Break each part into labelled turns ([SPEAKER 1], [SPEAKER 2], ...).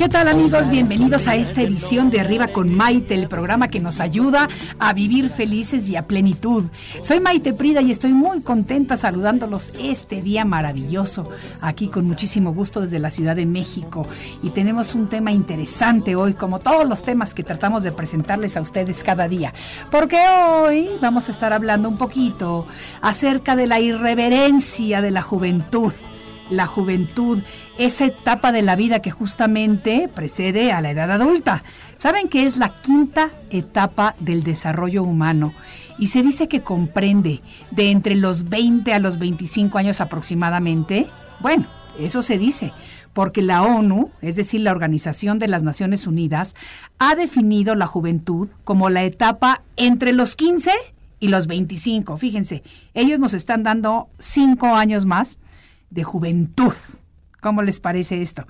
[SPEAKER 1] ¿Qué tal amigos? Bienvenidos a esta edición de Arriba con Maite, el programa que nos ayuda a vivir felices y a plenitud. Soy Maite Prida y estoy muy contenta saludándolos este día maravilloso, aquí con muchísimo gusto desde la Ciudad de México. Y tenemos un tema interesante hoy, como todos los temas que tratamos de presentarles a ustedes cada día. Porque hoy vamos a estar hablando un poquito acerca de la irreverencia de la juventud la juventud, esa etapa de la vida que justamente precede a la edad adulta. Saben que es la quinta etapa del desarrollo humano y se dice que comprende de entre los 20 a los 25 años aproximadamente. Bueno, eso se dice, porque la ONU, es decir, la Organización de las Naciones Unidas, ha definido la juventud como la etapa entre los 15 y los 25. Fíjense, ellos nos están dando cinco años más de juventud. ¿Cómo les parece esto?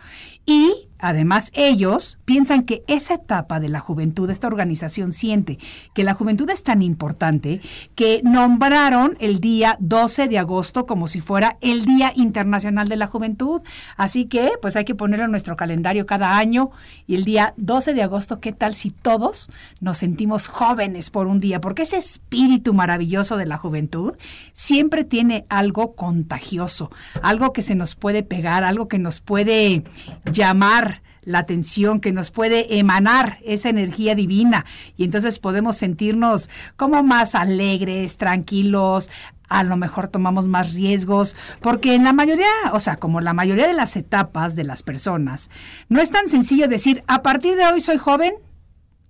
[SPEAKER 1] Y además ellos piensan que esa etapa de la juventud, esta organización siente que la juventud es tan importante que nombraron el día 12 de agosto como si fuera el Día Internacional de la Juventud. Así que pues hay que ponerlo en nuestro calendario cada año y el día 12 de agosto, ¿qué tal si todos nos sentimos jóvenes por un día? Porque ese espíritu maravilloso de la juventud siempre tiene algo contagioso, algo que se nos puede pegar, algo que nos puede llamar la atención, que nos puede emanar esa energía divina y entonces podemos sentirnos como más alegres, tranquilos, a lo mejor tomamos más riesgos, porque en la mayoría, o sea, como la mayoría de las etapas de las personas, no es tan sencillo decir, a partir de hoy soy joven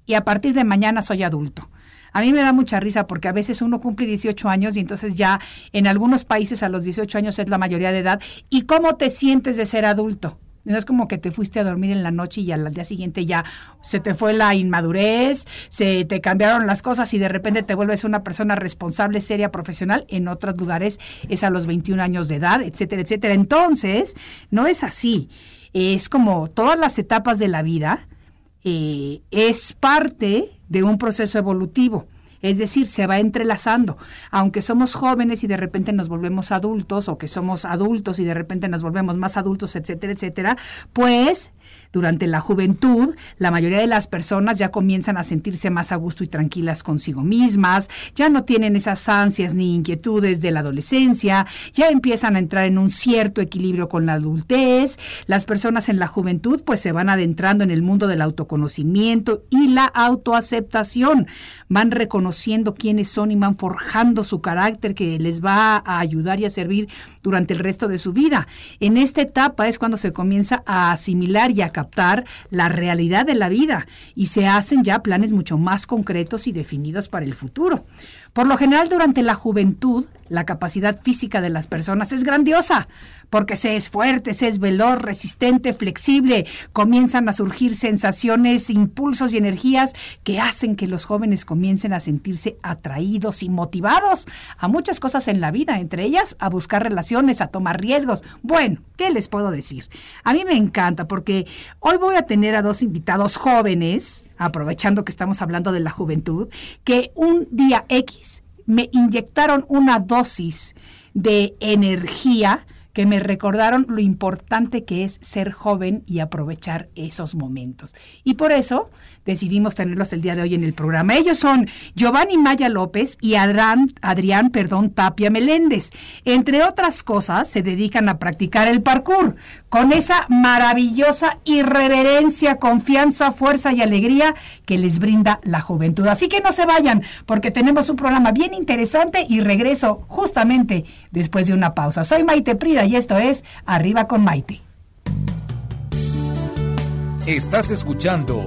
[SPEAKER 1] y a partir de mañana soy adulto. A mí me da mucha risa porque a veces uno cumple 18 años y entonces ya en algunos países a los 18 años es la mayoría de edad. ¿Y cómo te sientes de ser adulto? No es como que te fuiste a dormir en la noche y al día siguiente ya se te fue la inmadurez, se te cambiaron las cosas y de repente te vuelves una persona responsable, seria, profesional. En otros lugares es a los 21 años de edad, etcétera, etcétera. Entonces, no es así. Es como todas las etapas de la vida, eh, es parte de un proceso evolutivo. Es decir, se va entrelazando. Aunque somos jóvenes y de repente nos volvemos adultos, o que somos adultos y de repente nos volvemos más adultos, etcétera, etcétera, pues durante la juventud, la mayoría de las personas ya comienzan a sentirse más a gusto y tranquilas consigo mismas, ya no tienen esas ansias ni inquietudes de la adolescencia, ya empiezan a entrar en un cierto equilibrio con la adultez. Las personas en la juventud pues se van adentrando en el mundo del autoconocimiento y la autoaceptación. Van reconociendo quiénes son y van forjando su carácter que les va a ayudar y a servir durante el resto de su vida. En esta etapa es cuando se comienza a asimilar y a la realidad de la vida y se hacen ya planes mucho más concretos y definidos para el futuro. Por lo general, durante la juventud, la capacidad física de las personas es grandiosa, porque se es fuerte, se es veloz, resistente, flexible, comienzan a surgir sensaciones, impulsos y energías que hacen que los jóvenes comiencen a sentirse atraídos y motivados a muchas cosas en la vida, entre ellas a buscar relaciones, a tomar riesgos. Bueno, ¿qué les puedo decir? A mí me encanta porque hoy voy a tener a dos invitados jóvenes, aprovechando que estamos hablando de la juventud, que un día X me inyectaron una dosis de energía que me recordaron lo importante que es ser joven y aprovechar esos momentos. Y por eso decidimos tenerlos el día de hoy en el programa. Ellos son Giovanni Maya López y Adrián, Adrián perdón, Tapia Meléndez. Entre otras cosas, se dedican a practicar el parkour con esa maravillosa irreverencia, confianza, fuerza y alegría que les brinda la juventud. Así que no se vayan, porque tenemos un programa bien interesante y regreso justamente después de una pausa. Soy Maite Prida y esto es Arriba con Maite.
[SPEAKER 2] Estás escuchando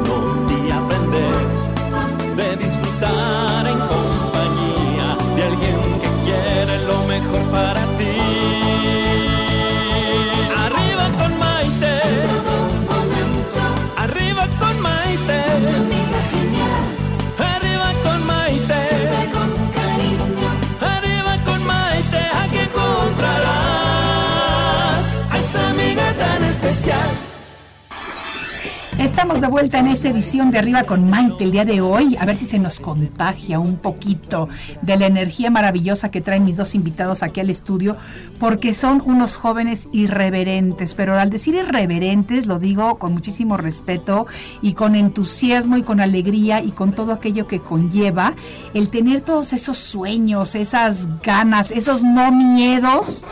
[SPEAKER 1] Estamos de vuelta en esta edición de Arriba con Maite el día de hoy. A ver si se nos contagia un poquito de la energía maravillosa que traen mis dos invitados aquí al estudio, porque son unos jóvenes irreverentes. Pero al decir irreverentes, lo digo con muchísimo respeto y con entusiasmo y con alegría y con todo aquello que conlleva el tener todos esos sueños, esas ganas, esos no miedos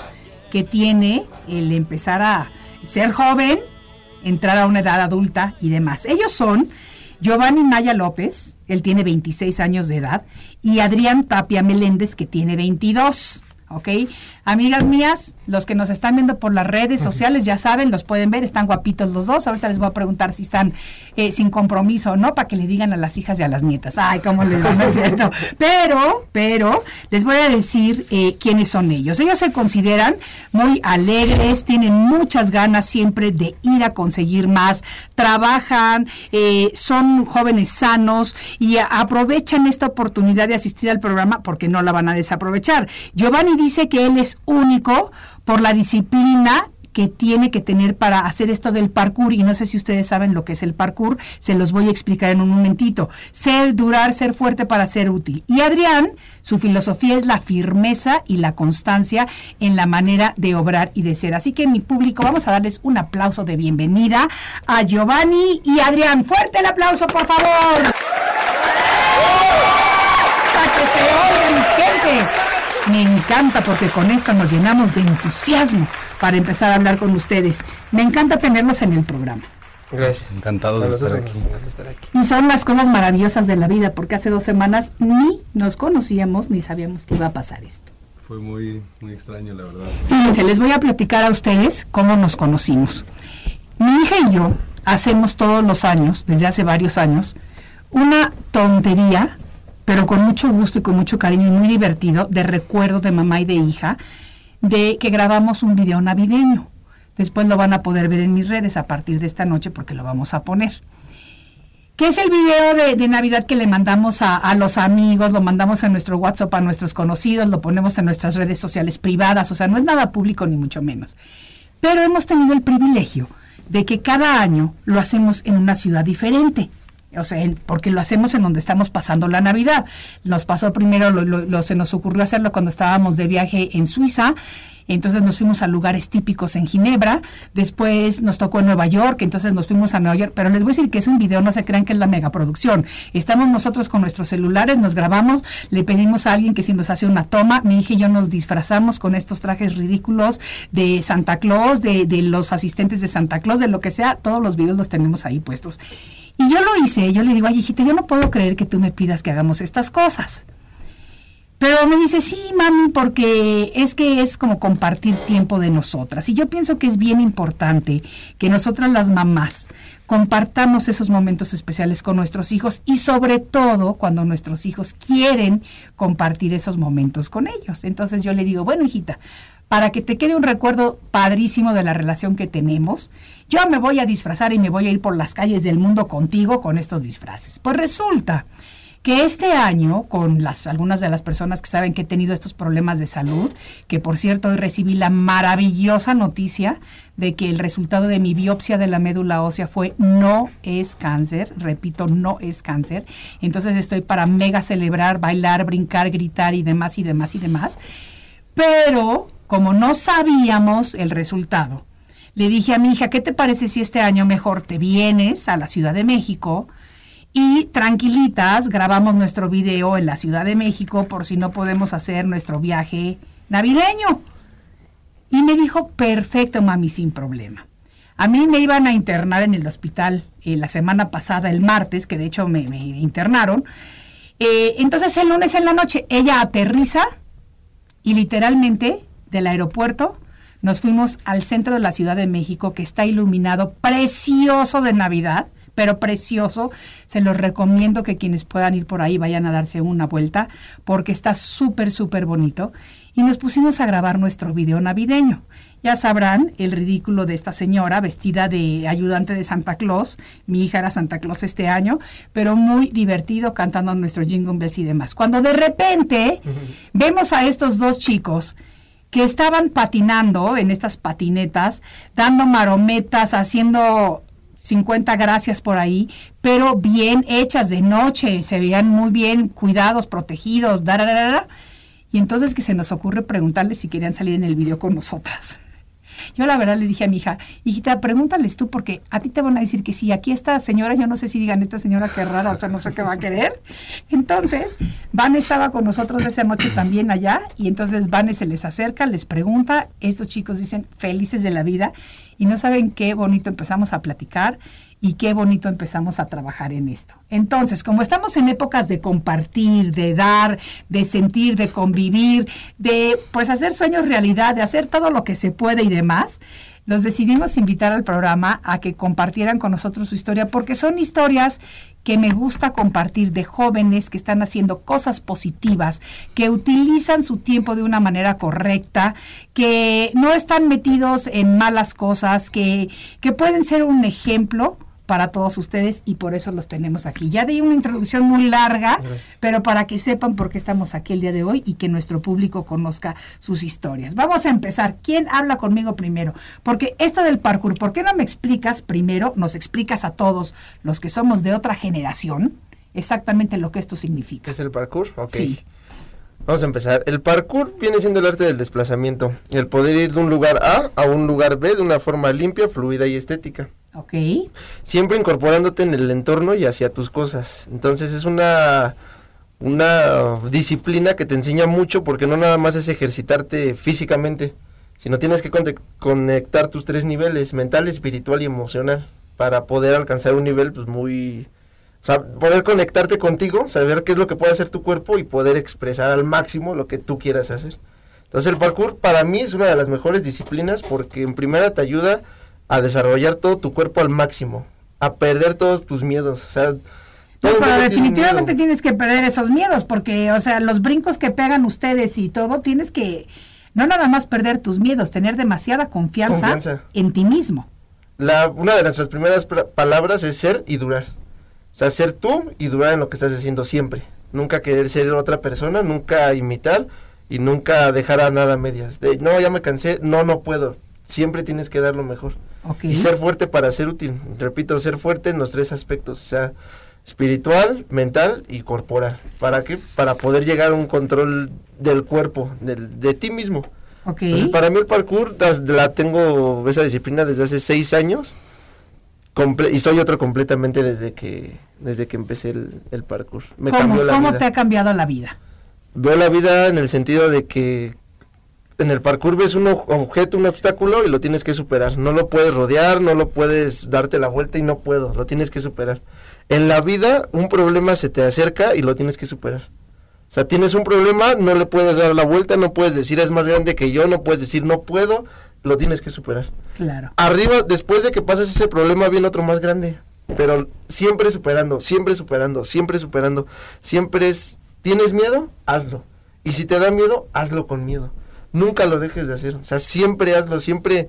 [SPEAKER 1] que tiene el empezar a ser joven entrar a una edad adulta y demás. Ellos son Giovanni Maya López, él tiene 26 años de edad, y Adrián Tapia Meléndez, que tiene 22. ¿Ok? Amigas mías, los que nos están viendo por las redes sociales, ya saben, los pueden ver, están guapitos los dos. Ahorita les voy a preguntar si están eh, sin compromiso o no, para que le digan a las hijas y a las nietas. Ay, cómo les va, no es cierto. Pero, pero, les voy a decir eh, quiénes son ellos. Ellos se consideran muy alegres, tienen muchas ganas siempre de ir a conseguir más, trabajan, eh, son jóvenes sanos y aprovechan esta oportunidad de asistir al programa porque no la van a desaprovechar. Giovanni dice que él es único por la disciplina que tiene que tener para hacer esto del parkour y no sé si ustedes saben lo que es el parkour, se los voy a explicar en un momentito. Ser, durar, ser fuerte para ser útil. Y Adrián, su filosofía es la firmeza y la constancia en la manera de obrar y de ser. Así que mi público, vamos a darles un aplauso de bienvenida a Giovanni y Adrián. Fuerte el aplauso, por favor. Para que se oiga mi gente. Me encanta porque con esto nos llenamos de entusiasmo para empezar a hablar con ustedes. Me encanta tenerlos en el programa.
[SPEAKER 3] Gracias.
[SPEAKER 4] Encantado de aquí.
[SPEAKER 3] estar aquí.
[SPEAKER 1] Y son las cosas maravillosas de la vida, porque hace dos semanas ni nos conocíamos ni sabíamos que iba a pasar esto.
[SPEAKER 4] Fue muy, muy extraño, la verdad.
[SPEAKER 1] Fíjense, les voy a platicar a ustedes cómo nos conocimos. Mi hija y yo hacemos todos los años, desde hace varios años, una tontería, pero con mucho gusto y con mucho cariño y muy divertido, de recuerdo de mamá y de hija, de que grabamos un video navideño. Después lo van a poder ver en mis redes a partir de esta noche porque lo vamos a poner. ¿Qué es el video de, Navidad que le mandamos a, a los amigos? Lo mandamos en nuestro WhatsApp a nuestros conocidos, lo ponemos en nuestras redes sociales privadas, o sea, no es nada público ni mucho menos. Pero hemos tenido el privilegio de que cada año lo hacemos en una ciudad diferente. O sea, porque lo hacemos en donde estamos pasando la Navidad. Nos pasó primero, lo, lo- lo- se nos ocurrió hacerlo cuando estábamos de viaje en Suiza. Entonces nos fuimos a lugares típicos en Ginebra. Después nos tocó en Nueva York. Entonces nos fuimos a Nueva York. Pero les voy a decir que es un video, no se crean que es la megaproducción. Estamos nosotros con nuestros celulares, nos grabamos, le pedimos a alguien que si nos hace una toma. Mi hija y yo nos disfrazamos con estos trajes ridículos de Santa Claus, de, de los asistentes de Santa Claus, de lo que sea. Todos los videos los tenemos ahí puestos. Y yo lo hice. Yo le digo, ay, hijita, yo no puedo creer que tú me pidas que hagamos estas cosas. Pero me dice, sí, mami, porque es que es como compartir tiempo de nosotras. Y yo pienso que es bien importante que nosotras las mamás compartamos esos momentos especiales con nuestros hijos y sobre todo cuando nuestros hijos quieren compartir esos momentos con ellos. Entonces yo le digo, bueno, hijita, para que te quede un recuerdo padrísimo de la relación que tenemos, yo me voy a disfrazar y me voy a ir por las calles del mundo contigo con estos disfraces. Pues resulta que este año, con las, algunas de las personas que saben que he tenido estos problemas de salud, que por cierto hoy recibí la maravillosa noticia de que el resultado de mi biopsia de la médula ósea fue no es cáncer, repito, no es cáncer. Entonces estoy para mega celebrar, bailar, brincar, gritar y demás y demás y demás. Pero como no sabíamos el resultado, le dije a mi hija, ¿qué te parece si este año mejor te vienes a la Ciudad de México? Y tranquilitas, grabamos nuestro video en la Ciudad de México por si no podemos hacer nuestro viaje navideño. Y me dijo, perfecto, mami, sin problema. A mí me iban a internar en el hospital eh, la semana pasada, el martes, que de hecho me, internaron. Eh, entonces el lunes en la noche ella aterriza y literalmente del aeropuerto nos fuimos al centro de la Ciudad de México que está iluminado precioso de Navidad, pero precioso. Se los recomiendo que quienes puedan ir por ahí vayan a darse una vuelta porque está súper, súper bonito. Y nos pusimos a grabar nuestro video navideño. Ya sabrán el ridículo de esta señora vestida de ayudante de Santa Claus. Mi hija era Santa Claus este año, pero muy divertido cantando nuestro Jingle Bells y demás. Cuando de repente vemos a estos dos chicos que estaban patinando en estas patinetas, dando marometas, haciendo 50 gracias por ahí, pero bien hechas de noche, se veían muy bien cuidados, protegidos, da, y entonces que se nos ocurre preguntarles si querían salir en el video con nosotras. Yo la verdad le dije a mi hija, hijita, pregúntales tú porque a ti te van a decir que sí, aquí esta señora, yo no sé si digan esta señora qué rara, o sea, no sé qué va a querer. Entonces, Van estaba con nosotros esa noche también allá y entonces Van se les acerca, les pregunta, estos chicos dicen felices de la vida y no saben qué bonito empezamos a platicar y qué bonito empezamos a trabajar en esto. Entonces, como estamos en épocas de compartir, de dar, de sentir, de convivir, de pues hacer sueños realidad, de hacer todo lo que se puede y demás, los decidimos invitar al programa a que compartieran con nosotros su historia porque son historias que me gusta compartir de jóvenes que están haciendo cosas positivas, que utilizan su tiempo de una manera correcta, que no están metidos en malas cosas, que, que pueden ser un ejemplo para todos ustedes y por eso los tenemos aquí. Ya di una introducción muy larga, pero para que sepan por qué estamos aquí el día de hoy y que nuestro público conozca sus historias. Vamos a empezar. ¿Quién habla conmigo primero? Porque esto del parkour, ¿por qué no me explicas primero, nos explicas a todos los que somos de otra generación, exactamente lo que esto significa?
[SPEAKER 3] ¿Qué es el parkour? Ok.
[SPEAKER 1] Sí.
[SPEAKER 3] Vamos a empezar. El parkour viene siendo el arte del desplazamiento, el poder ir de un lugar A a un lugar B de una forma limpia, fluida y estética.
[SPEAKER 1] Ok.
[SPEAKER 3] Siempre incorporándote en el entorno y hacia tus cosas. Entonces es una una disciplina que te enseña mucho porque no nada más es ejercitarte físicamente, sino tienes que conectar tus tres niveles, mental, espiritual y emocional, para poder alcanzar un nivel pues muy... O sea, poder conectarte contigo, saber qué es lo que puede hacer tu cuerpo y poder expresar al máximo lo que tú quieras hacer. Entonces el parkour para mí es una de las mejores disciplinas porque en primera te ayuda a desarrollar todo tu cuerpo al máximo, a perder todos tus miedos, o sea...
[SPEAKER 1] No, pero
[SPEAKER 3] tiene
[SPEAKER 1] definitivamente tienes que perder esos miedos, porque, o sea, los brincos que pegan ustedes y todo, tienes que no nada más perder tus miedos, tener demasiada confianza,
[SPEAKER 3] Confianza.
[SPEAKER 1] en ti mismo.
[SPEAKER 3] La, una de nuestras primeras palabras es ser y durar. O sea, ser tú y durar en lo que estás haciendo siempre. Nunca querer ser otra persona, nunca imitar y nunca dejar a nada a medias. De, no, ya me cansé, no, no puedo. Siempre tienes que dar lo mejor. Y ser fuerte para ser útil. Repito, ser fuerte en los tres aspectos. O sea, espiritual, mental y corporal. ¿Para qué? Para poder llegar a un control del cuerpo, del, de ti mismo.
[SPEAKER 1] ok.
[SPEAKER 3] Entonces, para mí el parkour das- la tengo esa disciplina desde hace seis años comple- y soy otro completamente desde que desde que empecé el, el parkour. Me
[SPEAKER 1] ¿Cómo,
[SPEAKER 3] cambió la
[SPEAKER 1] cómo
[SPEAKER 3] vida.
[SPEAKER 1] te ha cambiado la vida?
[SPEAKER 3] Veo la vida en el sentido de que en el parkour ves un objeto, un obstáculo y lo tienes que superar. No lo puedes rodear, no lo puedes darte la vuelta y no puedo, lo tienes que superar. En la vida un problema se te acerca y lo tienes que superar. O sea, tienes un problema, no le puedes dar la vuelta, no puedes decir es más grande que yo, no puedes decir no puedo, lo tienes que superar.
[SPEAKER 1] Claro.
[SPEAKER 3] Arriba, después de que pasas ese problema, viene otro más grande. Pero siempre superando, siempre superando, siempre superando. Siempre es, ¿tienes miedo? Hazlo. Y si te da miedo, hazlo con miedo. Nunca lo dejes de hacer. O sea, siempre hazlo, siempre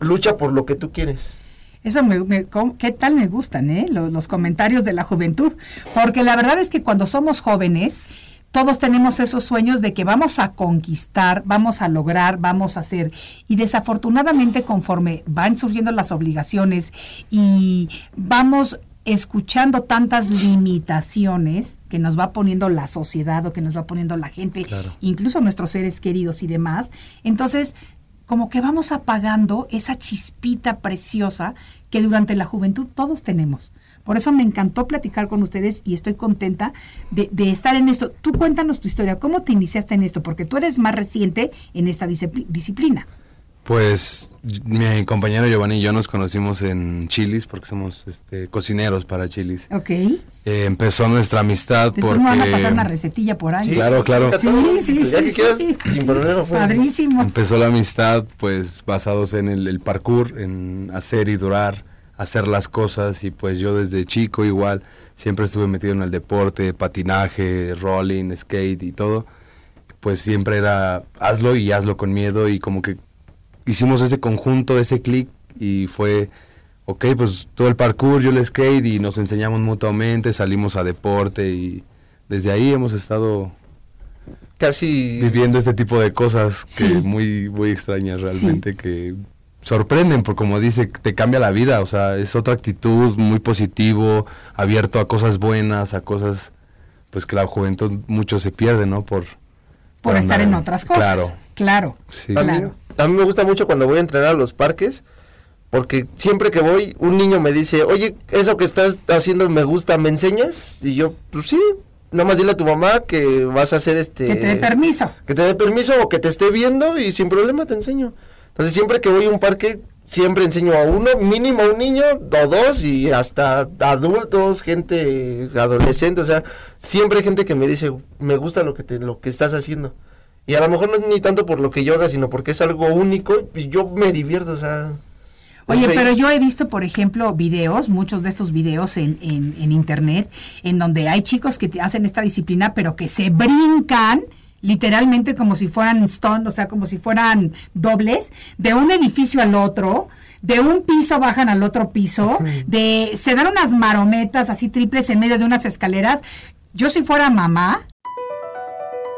[SPEAKER 3] lucha por lo que tú quieres.
[SPEAKER 1] Eso me, me- ¿qué tal me gustan, eh? Los, los comentarios de la juventud. Porque la verdad es que cuando somos jóvenes, todos tenemos esos sueños de que vamos a conquistar, vamos a lograr, vamos a hacer. Y desafortunadamente, conforme van surgiendo las obligaciones y vamos escuchando tantas limitaciones que nos va poniendo la sociedad o que nos va poniendo la gente, incluso nuestros seres queridos y demás, entonces como que vamos apagando esa chispita preciosa que durante la juventud todos tenemos. Por eso me encantó platicar con ustedes y estoy contenta de, de estar en esto. Tú cuéntanos tu historia, ¿cómo te iniciaste en esto? Porque tú eres más reciente en esta discipli- disciplina.
[SPEAKER 4] Pues mi compañero Giovanni y yo nos conocimos en Chilis porque somos este, cocineros para Chilis.
[SPEAKER 1] ¿Ok?
[SPEAKER 4] Eh, empezó nuestra amistad
[SPEAKER 1] Después
[SPEAKER 4] porque...
[SPEAKER 1] me van a pasar una recetilla por ahí.
[SPEAKER 3] Sí,
[SPEAKER 4] Claro, claro.
[SPEAKER 1] Sí, sí, sí,
[SPEAKER 3] quieras,
[SPEAKER 1] sí.
[SPEAKER 3] sin problema. pues.
[SPEAKER 1] Padrísimo.
[SPEAKER 4] Empezó la amistad pues basados en el, el parkour, en hacer y durar, hacer las cosas y pues yo desde chico igual siempre estuve metido en el deporte, patinaje, rolling, skate y todo. Pues siempre era hazlo y hazlo con miedo y como que hicimos ese conjunto, ese clic y fue, ok, pues todo el parkour, yo el skate y nos enseñamos mutuamente, salimos a deporte y desde ahí hemos estado
[SPEAKER 3] Casi.
[SPEAKER 4] viviendo este tipo de cosas que muy muy extrañas realmente que sorprenden por como dice te cambia la vida o sea es otra actitud muy positivo abierto a cosas buenas a cosas pues que la juventud mucho se pierde no por
[SPEAKER 1] Por estar
[SPEAKER 4] andar-
[SPEAKER 1] en otras cosas.
[SPEAKER 4] claro
[SPEAKER 1] Claro.
[SPEAKER 4] sí
[SPEAKER 3] A mí,
[SPEAKER 1] Claro.
[SPEAKER 3] a mí me gusta mucho cuando voy a entrenar a los parques, porque siempre que voy, un niño me dice, oye, eso que estás haciendo me gusta, ¿me enseñas? Y yo, pues sí, nada más dile a tu mamá que vas a hacer este...
[SPEAKER 1] Que te dé permiso.
[SPEAKER 3] Que te dé permiso o que te esté viendo y sin problema te enseño. Entonces siempre que voy a un parque, siempre enseño a uno, mínimo a un niño, o dos, y hasta adultos, gente adolescente, o sea, siempre hay gente que me dice, me gusta lo que, te, lo que estás haciendo. Y a lo mejor no es ni tanto por lo que yo haga, sino porque es algo único y yo me divierto, o sea...
[SPEAKER 1] Oye, pero yo he visto, por ejemplo, videos, muchos de estos videos en, en, en internet, en donde hay chicos que te hacen esta disciplina, pero que se brincan literalmente como si fueran stone, o sea, como si fueran dobles, de un edificio al otro, de un piso bajan al otro piso, de se dan unas marometas así triples en medio de unas escaleras. Yo si fuera mamá,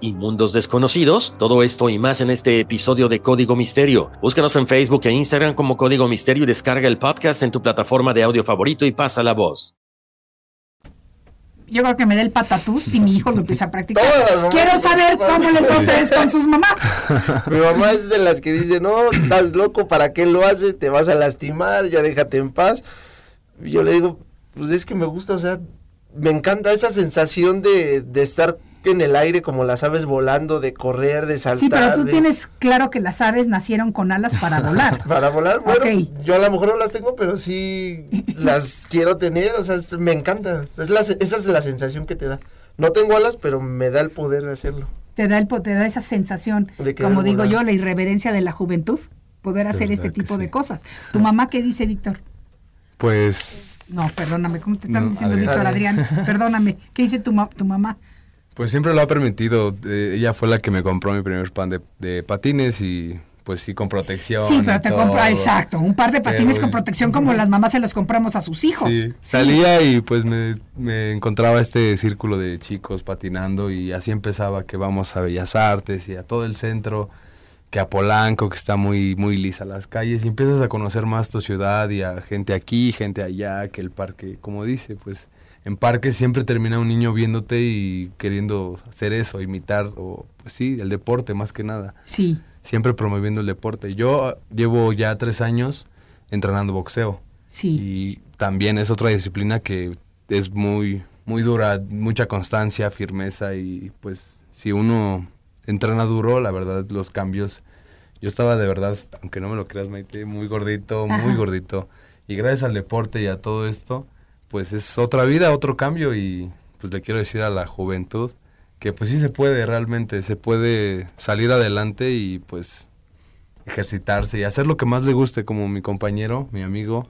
[SPEAKER 5] y mundos desconocidos? Todo esto y más en este episodio de Código Misterio. Búscanos en Facebook e Instagram como Código Misterio y descarga el podcast en tu plataforma de audio favorito y pasa la voz.
[SPEAKER 1] yo creo que me dé el patatús si mi hijo lo empieza a practicar.
[SPEAKER 3] Todas las mamás
[SPEAKER 1] Quiero saber cómo les va a ustedes con sus mamás.
[SPEAKER 3] Mi mamá es de las que dice, no, estás loco, ¿para qué lo haces? Te vas a lastimar, ya déjate en paz. Y yo le digo, pues es que me gusta, o sea, me encanta esa sensación de, de estar en el aire como las aves volando, de correr, de saltar.
[SPEAKER 1] Sí, pero tú
[SPEAKER 3] de-
[SPEAKER 1] tienes claro que las aves nacieron con alas para volar.
[SPEAKER 3] Para volar, bueno, yo a lo mejor no las tengo, pero sí las quiero tener, o sea, es- me encanta. Es la, esa es la sensación que te da. No tengo alas, pero me da el poder de hacerlo.
[SPEAKER 1] Te da, el, te da esa sensación, como digo yo, la irreverencia de la juventud, poder hacer este tipo de cosas. ¿Tu mamá qué dice, Víctor?
[SPEAKER 4] pues
[SPEAKER 1] No, perdóname, ¿cómo te están
[SPEAKER 4] No,
[SPEAKER 1] diciendo. Víctor Adrián? Perdóname, ¿qué dice tu, ma- tu mamá?
[SPEAKER 4] Pues siempre lo ha permitido. Eh, ella fue la que me compró mi primer pan de, de patines y pues sí, con protección.
[SPEAKER 1] Sí, pero te compra, exacto, un par de patines
[SPEAKER 4] Pero
[SPEAKER 1] con protección como las mamás se los compramos a sus hijos.
[SPEAKER 4] Sí, salía y pues me, me encontraba este círculo de chicos patinando y así empezaba que vamos a Bellas Artes y a todo el centro, que a Polanco, que está muy, muy lisa las calles y empiezas a conocer más tu ciudad y a gente aquí, gente allá, que el parque, como dice, pues en parques siempre termina un niño viéndote y queriendo hacer eso, imitar, o pues sí, el deporte más que nada
[SPEAKER 1] Sí,
[SPEAKER 4] siempre promoviendo el deporte. Yo ah, llevo ya tres años entrenando boxeo
[SPEAKER 1] sí.
[SPEAKER 4] y también es otra disciplina que es muy, muy dura, mucha constancia, firmeza y pues si uno entrena duro, la verdad los cambios, yo estaba de verdad, aunque no me lo creas Maite, muy gordito, muy
[SPEAKER 1] Ajá.
[SPEAKER 4] gordito y gracias al deporte y a todo esto, pues es otra vida, otro cambio y pues le quiero decir a la juventud que pues sí se puede realmente, se puede salir adelante y pues ejercitarse y hacer lo que más le guste, como mi compañero, mi amigo,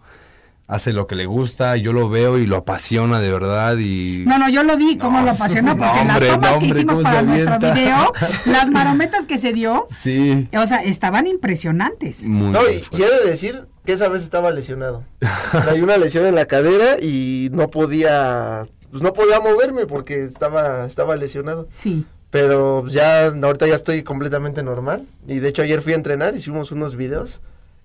[SPEAKER 4] hace lo que le gusta, yo lo veo y lo apasiona de verdad y...
[SPEAKER 1] No, no, yo lo vi cómo
[SPEAKER 4] No,
[SPEAKER 1] lo apasionó, porque
[SPEAKER 4] no,
[SPEAKER 1] las tomas
[SPEAKER 4] no,
[SPEAKER 1] que hicimos para nuestro video, las marometas que se dio,
[SPEAKER 4] Sí.
[SPEAKER 1] o sea, estaban impresionantes.
[SPEAKER 4] Muy
[SPEAKER 3] No, y, y
[SPEAKER 4] fuerte.
[SPEAKER 3] he de decir que esa vez estaba lesionado. Traía una lesión en la cadera y no podía, pues no podía moverme porque estaba, estaba lesionado.
[SPEAKER 1] Sí.
[SPEAKER 3] Pero ya, ahorita ya estoy completamente normal. Y de hecho ayer fui a entrenar, hicimos unos videos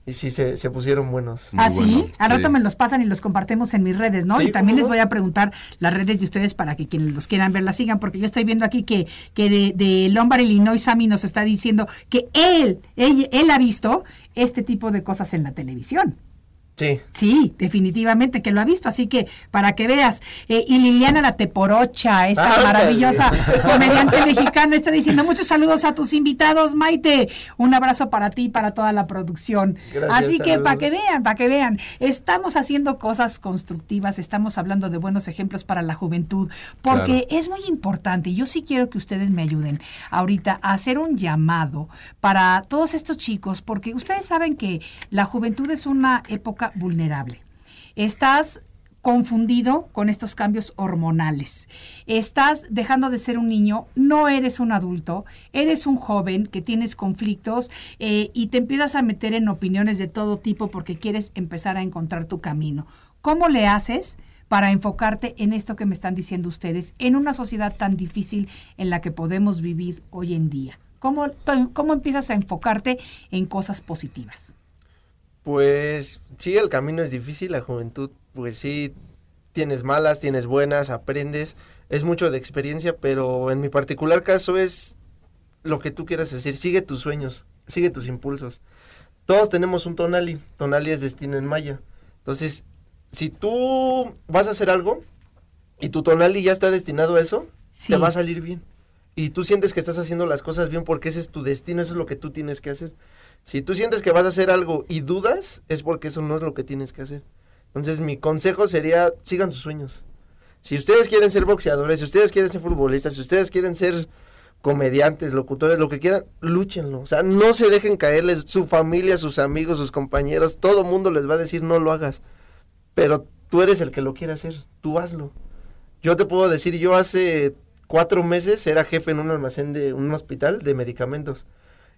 [SPEAKER 3] y sí se, se pusieron buenos.
[SPEAKER 4] Muy
[SPEAKER 1] ¿Ah, sí?
[SPEAKER 4] bueno,
[SPEAKER 1] Al rato
[SPEAKER 4] sí.
[SPEAKER 1] me los pasan y los compartimos en mis redes, ¿no?
[SPEAKER 3] Sí,
[SPEAKER 1] y también
[SPEAKER 3] ¿cómo
[SPEAKER 1] les voy a preguntar las redes de ustedes para que quienes los quieran ver las sigan, porque yo estoy viendo aquí que, que de, de Lombard, Illinois, Sammy nos está diciendo que él, él, él ha visto este tipo de cosas en la televisión.
[SPEAKER 3] Sí.
[SPEAKER 1] Sí, definitivamente que lo ha visto, así que para que veas. Eh, y Liliana La Teporocha, esta
[SPEAKER 3] Ándale.
[SPEAKER 1] maravillosa comediante mexicana, está diciendo muchos saludos a tus invitados, Maite. Un abrazo para ti y para toda la producción.
[SPEAKER 3] Gracias,
[SPEAKER 1] así que para que vean, para que vean, estamos haciendo cosas constructivas, estamos hablando de buenos ejemplos para la juventud, porque es muy importante. y Yo sí quiero que ustedes me ayuden ahorita a hacer un llamado para todos estos chicos, porque ustedes saben que la juventud es una época vulnerable. Estás confundido con estos cambios hormonales. Estás dejando de ser un niño, no eres un adulto, eres un joven que tienes conflictos eh, y te empiezas a meter en opiniones de todo tipo porque quieres empezar a encontrar tu camino. ¿Cómo le haces? para enfocarte en esto que me están diciendo ustedes, en una sociedad tan difícil en la que podemos vivir hoy en día. ¿Cómo, cómo empiezas a enfocarte en cosas positivas?
[SPEAKER 3] Pues sí, el camino es difícil, la juventud, pues sí, tienes malas, tienes buenas, aprendes, es mucho de experiencia, pero en mi particular caso es lo que tú quieras decir, sigue tus sueños, sigue tus impulsos. Todos tenemos un tonali, tonali es destino en maya. Entonces, si tú vas a hacer algo y tu tonali ya está destinado a eso,
[SPEAKER 1] Sí.
[SPEAKER 3] te va a salir bien. Y tú sientes que estás haciendo las cosas bien porque ese es tu destino, eso es lo que tú tienes que hacer. Si tú sientes que vas a hacer algo y dudas, es porque eso no es lo que tienes que hacer. Entonces mi consejo sería, sigan sus sueños. Si ustedes quieren ser boxeadores, si ustedes quieren ser futbolistas, si ustedes quieren ser comediantes, locutores, lo que quieran, lúchenlo. O sea, no se dejen caerles, su familia, sus amigos, sus compañeros, todo mundo les va a decir no lo hagas. Pero tú eres el que lo quiere hacer, tú hazlo. Yo te puedo decir, yo hace cuatro meses era jefe en un almacén de un hospital de medicamentos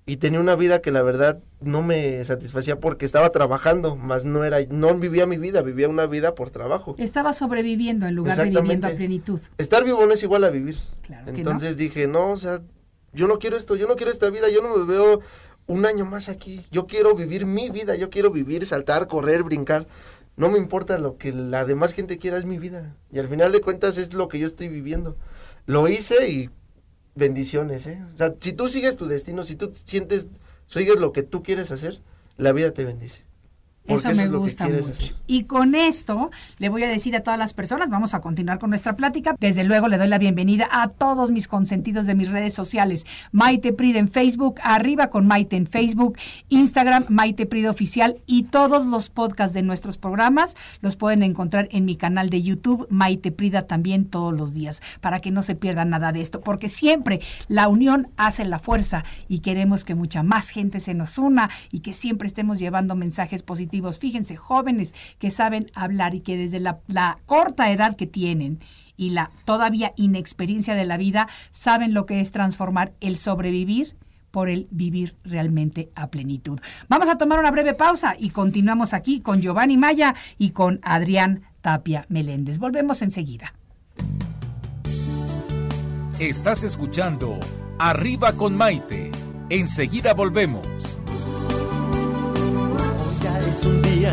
[SPEAKER 3] y tenía una vida que la verdad no me satisfacía porque estaba trabajando, más no era, no vivía mi vida, vivía una vida por trabajo.
[SPEAKER 1] Estaba sobreviviendo en lugar de viviendo a plenitud.
[SPEAKER 3] Estar vivo no es igual a vivir.
[SPEAKER 1] Claro que no.
[SPEAKER 3] Entonces dije, no, o sea, yo no quiero esto, yo no quiero esta vida, yo no me veo un año más aquí. Yo quiero vivir mi vida, yo quiero vivir, saltar, correr, brincar. No me importa lo que la demás gente quiera, es mi vida. Y al final de cuentas es lo que yo estoy viviendo. Lo hice y bendiciones, ¿eh? O sea, si tú sigues tu destino, si tú sientes, sigues lo que tú quieres hacer, la vida te bendice. Porque
[SPEAKER 1] Eso me
[SPEAKER 3] es
[SPEAKER 1] gusta mucho.
[SPEAKER 3] hacer.
[SPEAKER 1] Y con esto le voy a decir a todas las personas, vamos a continuar con nuestra plática. Desde luego le doy la bienvenida a todos mis consentidos de mis redes sociales. Maite Prida en Facebook, arriba con Maite en Facebook, Instagram Maite Prida Oficial y todos los podcasts de nuestros programas los pueden encontrar en mi canal de YouTube, Maite Prida también todos los días, para que no se pierdan nada de esto, porque siempre la unión hace la fuerza y queremos que mucha más gente se nos una y que siempre estemos llevando mensajes positivos. Fíjense, jóvenes que saben hablar y que desde la, la corta edad que tienen y la todavía inexperiencia de la vida saben lo que es transformar el sobrevivir por el vivir realmente a plenitud. Vamos a tomar una breve pausa y continuamos aquí con Giovanni Maya y con Adrián Tapia Meléndez. Volvemos enseguida.
[SPEAKER 2] Estás escuchando Arriba con Maite. Enseguida volvemos.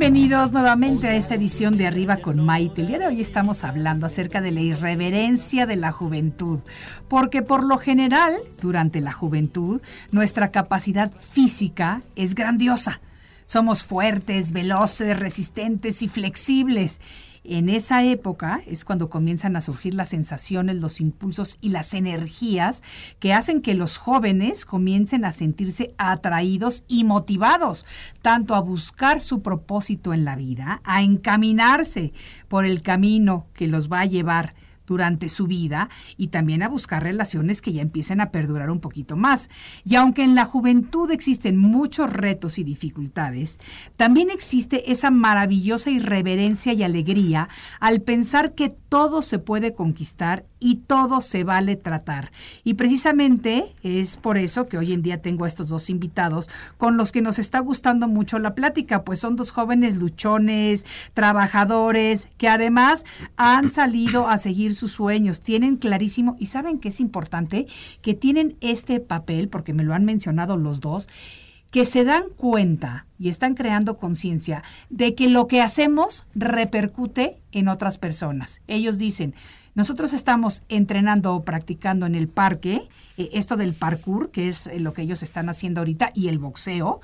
[SPEAKER 1] Bienvenidos nuevamente a esta edición de Arriba con Maite. El día de hoy estamos hablando acerca de la irreverencia de la juventud, porque por lo general, durante la juventud, nuestra capacidad física es grandiosa. Somos fuertes, veloces, resistentes y flexibles. En esa época es cuando comienzan a surgir las sensaciones, los impulsos y las energías que hacen que los jóvenes comiencen a sentirse atraídos y motivados, tanto a buscar su propósito en la vida, a encaminarse por el camino que los va a llevar durante su vida y también a buscar relaciones que ya empiecen a perdurar un poquito más. Y aunque en la juventud existen muchos retos y dificultades, también existe esa maravillosa irreverencia y alegría al pensar que todo se puede conquistar y todo se vale tratar. Y precisamente es por eso que hoy en día tengo a estos dos invitados con los que nos está gustando mucho la plática, pues son dos jóvenes luchones, trabajadores, que además han salido a seguir sus sueños, tienen clarísimo y saben que es importante que tienen este papel, porque me lo han mencionado los dos, que se dan cuenta y están creando conciencia de que lo que hacemos repercute en otras personas. Ellos dicen, nosotros estamos entrenando o practicando en el parque, eh, esto del parkour, que es eh, lo que ellos están haciendo ahorita, y el boxeo,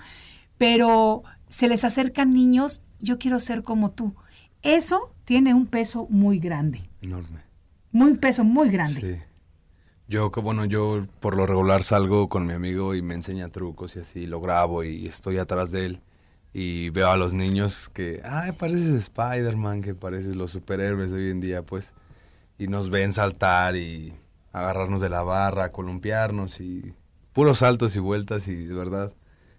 [SPEAKER 1] pero se les acercan niños, yo quiero ser como tú. Eso tiene un peso muy grande,
[SPEAKER 4] Enorme.
[SPEAKER 1] muy peso muy grande.
[SPEAKER 4] Sí. Yo, bueno, yo por lo regular salgo con mi amigo y me enseña trucos y así, lo grabo y estoy atrás de él. Y veo a los niños que, ay, pareces Spider-Man, que pareces los superhéroes de hoy en día, pues. Y nos ven saltar y agarrarnos de la barra, columpiarnos y puros saltos y vueltas y de verdad,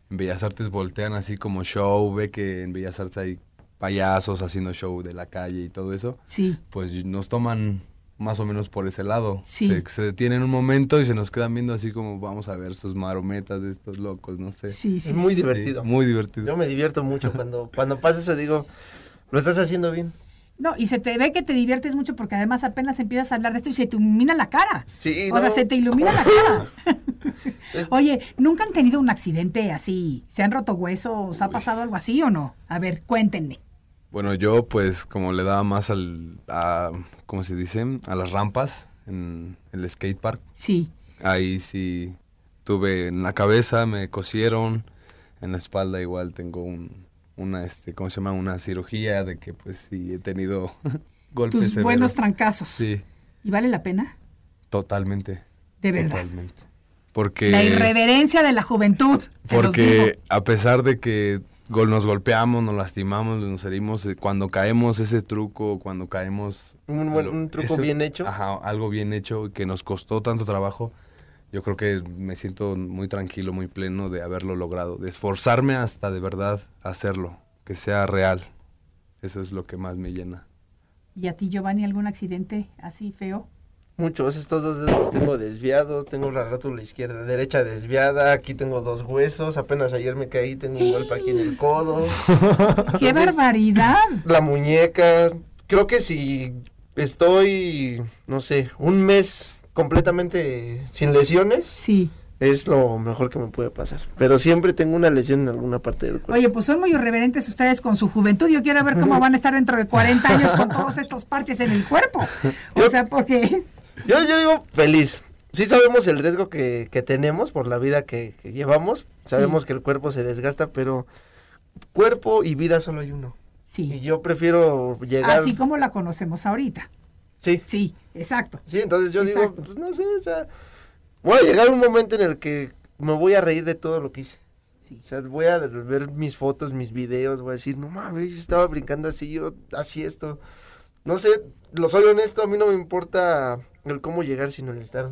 [SPEAKER 4] en Bellas Artes voltean así como show, ve que en Bellas Artes hay payasos haciendo show de la calle y todo eso
[SPEAKER 1] Sí,
[SPEAKER 4] pues nos toman más o menos por ese lado.
[SPEAKER 1] Sí.
[SPEAKER 4] Se, se detienen un momento y se nos quedan viendo así como vamos a ver sus marometas de estos locos, no sé.
[SPEAKER 1] sí, sí.
[SPEAKER 3] es muy
[SPEAKER 1] sí.
[SPEAKER 3] divertido.
[SPEAKER 4] Sí, muy divertido.
[SPEAKER 3] Yo me divierto mucho cuando, cuando pasa eso, digo, lo estás haciendo bien.
[SPEAKER 1] No, y se te ve que te diviertes mucho porque además apenas empiezas a hablar de esto y se te ilumina la cara.
[SPEAKER 3] Sí,
[SPEAKER 1] O sea, se te ilumina la cara. Oye, ¿nunca han tenido un accidente así? ¿Se han roto huesos? ¿Ha pasado algo así o no? A ver, cuéntenme.
[SPEAKER 4] Bueno, yo pues como le daba más al, a, ¿cómo se dice? A las rampas en el skate park.
[SPEAKER 1] Sí.
[SPEAKER 4] Ahí sí tuve en la cabeza, me cosieron, en la espalda igual tengo un, una, este, ¿cómo se llama? Una cirugía de que pues sí he tenido golpes
[SPEAKER 1] Tus
[SPEAKER 4] severos.
[SPEAKER 1] buenos trancazos.
[SPEAKER 4] Sí,
[SPEAKER 1] ¿Y vale la pena?
[SPEAKER 4] totalmente.
[SPEAKER 1] De verdad.
[SPEAKER 4] Totalmente. Porque,
[SPEAKER 1] La irreverencia de la juventud. se los digo.
[SPEAKER 4] porque a pesar de que gol- nos golpeamos, nos lastimamos, nos herimos, eh, cuando caemos ese truco, cuando caemos...
[SPEAKER 3] Un un truco
[SPEAKER 4] ese-
[SPEAKER 3] bien hecho.
[SPEAKER 4] Ajá, algo bien hecho que nos costó tanto trabajo. Yo creo que me siento muy tranquilo, muy pleno de haberlo logrado, de esforzarme hasta de verdad hacerlo, que sea real. Eso es lo que más me llena.
[SPEAKER 1] ¿Y a ti, Giovanni, algún accidente así feo?
[SPEAKER 3] Muchos, estos dos dedos los tengo desviados, tengo la rótula izquierda, derecha desviada, aquí tengo dos huesos, apenas ayer me caí, tengo un golpe aquí en el codo,
[SPEAKER 1] ¡Qué
[SPEAKER 3] Entonces-
[SPEAKER 1] barbaridad!
[SPEAKER 3] la muñeca, creo que si estoy, no sé, un mes completamente sin lesiones,
[SPEAKER 1] Sí.
[SPEAKER 3] Es lo mejor que me puede pasar. Pero siempre tengo una lesión en alguna parte del cuerpo.
[SPEAKER 1] Oye, pues son muy irreverentes ustedes con su juventud. Yo quiero ver cómo van a estar dentro de 40 años con todos estos parches en el cuerpo. O sea, porque...
[SPEAKER 3] Yo, yo digo feliz. Sí sabemos el riesgo que, que tenemos por la vida que, que llevamos. Sabemos que el cuerpo se desgasta, pero cuerpo y vida solo hay uno. Y
[SPEAKER 1] Sí.
[SPEAKER 3] yo prefiero llegar...
[SPEAKER 1] Así como la conocemos ahorita.
[SPEAKER 3] Sí,
[SPEAKER 1] Sí, exacto.
[SPEAKER 3] sí, entonces yo digo, pues no sé, o sea, voy a llegar un momento en el que me voy a reír de todo lo que hice.
[SPEAKER 1] Sí.
[SPEAKER 3] O sea, voy a ver mis fotos, mis videos, voy a decir, no mames, yo estaba brincando así, yo así esto. No sé, lo soy honesto, a mí no me importa el cómo llegar, sino el estar